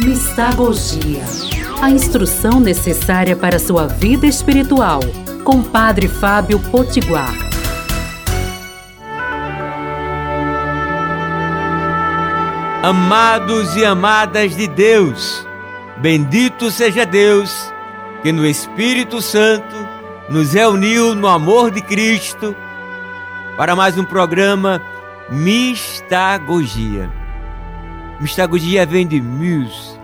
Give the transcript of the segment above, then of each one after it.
Mistagogia. A instrução necessária para sua vida espiritual. Com Padre Fábio Potiguar. Amados e amadas de Deus, bendito seja Deus que no Espírito Santo nos reuniu no amor de Cristo para mais um programa Mistagogia. Mistagogia vem de mus,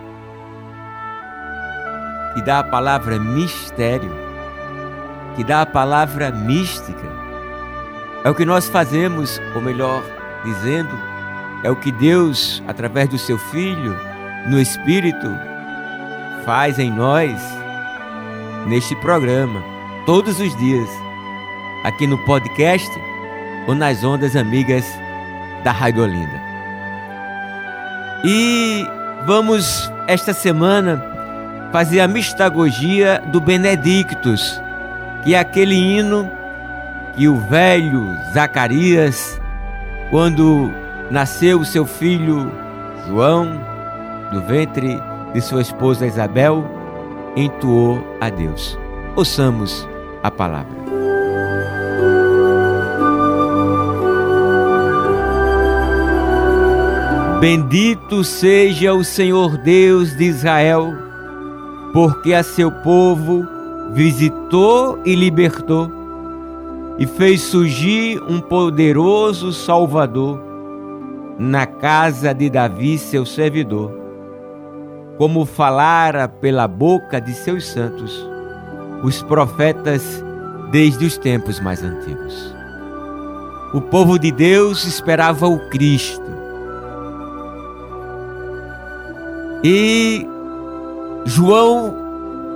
que dá a palavra mistério, que dá a palavra mística. É o que nós fazemos, ou melhor dizendo, é o que Deus, através do seu Filho, no Espírito, faz em nós, neste programa, todos os dias, aqui no podcast ou nas ondas amigas da Rádio Olinda. E vamos, esta semana, fazer a mistagogia do Benedictus, que é aquele hino que o velho Zacarias, quando nasceu seu filho João, do ventre de sua esposa Isabel, entoou a Deus. Ouçamos a palavra. Bendito seja o Senhor Deus de Israel, porque a seu povo visitou e libertou, e fez surgir um poderoso Salvador na casa de Davi, seu servidor, como falara pela boca de seus santos, os profetas desde os tempos mais antigos. O povo de Deus esperava o Cristo E João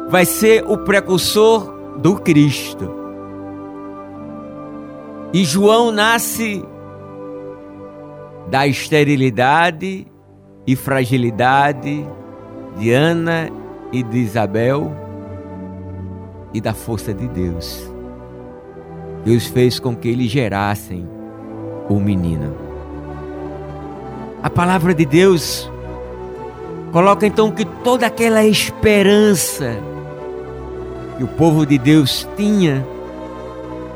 vai ser o precursor do Cristo. E João nasce da esterilidade e fragilidade de Ana e de Isabel e da força de Deus. Deus fez com que eles gerassem o menino. A palavra de Deus Coloca então que toda aquela esperança que o povo de Deus tinha,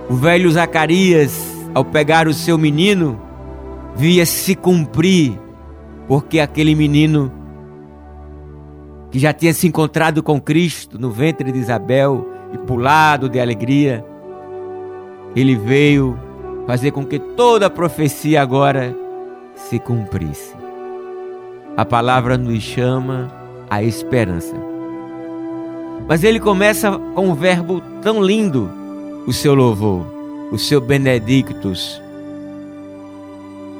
o velho Zacarias, ao pegar o seu menino, via se cumprir, porque aquele menino que já tinha se encontrado com Cristo no ventre de Isabel e pulado de alegria, ele veio fazer com que toda a profecia agora se cumprisse a palavra nos chama à esperança. Mas ele começa com um verbo tão lindo, o seu louvor, o seu benedictus.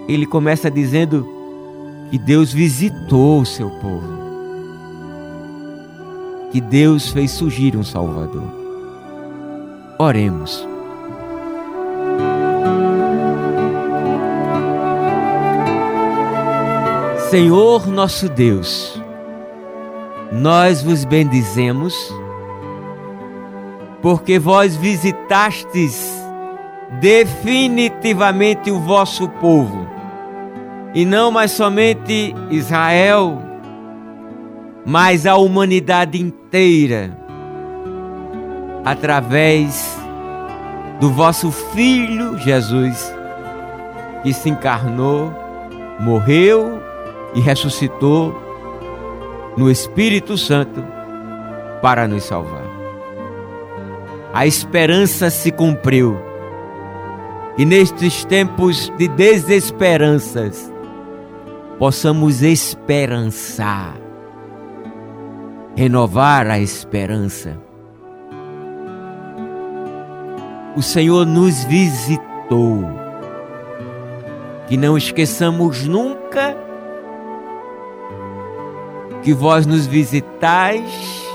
Ele começa dizendo que Deus visitou o seu povo, que Deus fez surgir um Salvador. Oremos. Senhor nosso Deus, nós vos bendizemos, porque vós visitastes definitivamente o vosso povo, e não mais somente Israel, mas a humanidade inteira, através do vosso Filho Jesus, que se encarnou, morreu e ressuscitou no Espírito Santo para nos salvar. A esperança se cumpriu. E nestes tempos de desesperanças, possamos esperançar, renovar a esperança. O Senhor nos visitou. Que não esqueçamos nunca que vós nos visitais,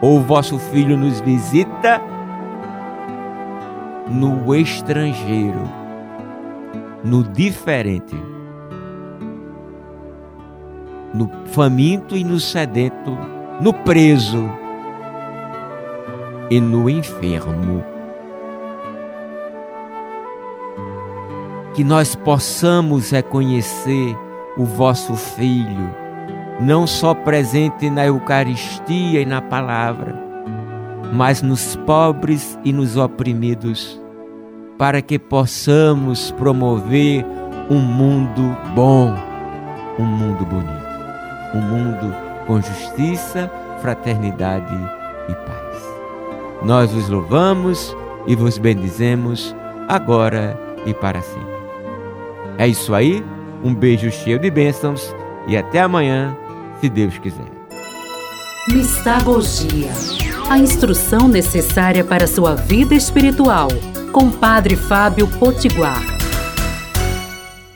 ou vosso filho nos visita no estrangeiro, no diferente, no faminto e no sedento, no preso e no enfermo. Que nós possamos reconhecer o vosso Filho não só presente na Eucaristia e na palavra, mas nos pobres e nos oprimidos, para que possamos promover um mundo bom, um mundo bonito, um mundo com justiça, fraternidade e paz. Nós vos louvamos e vos bendizemos agora e para sempre. É isso aí, um beijo cheio de bênçãos e até amanhã, se Deus quiser. Mistagogia a instrução necessária para sua vida espiritual, com Padre Fábio Potiguar.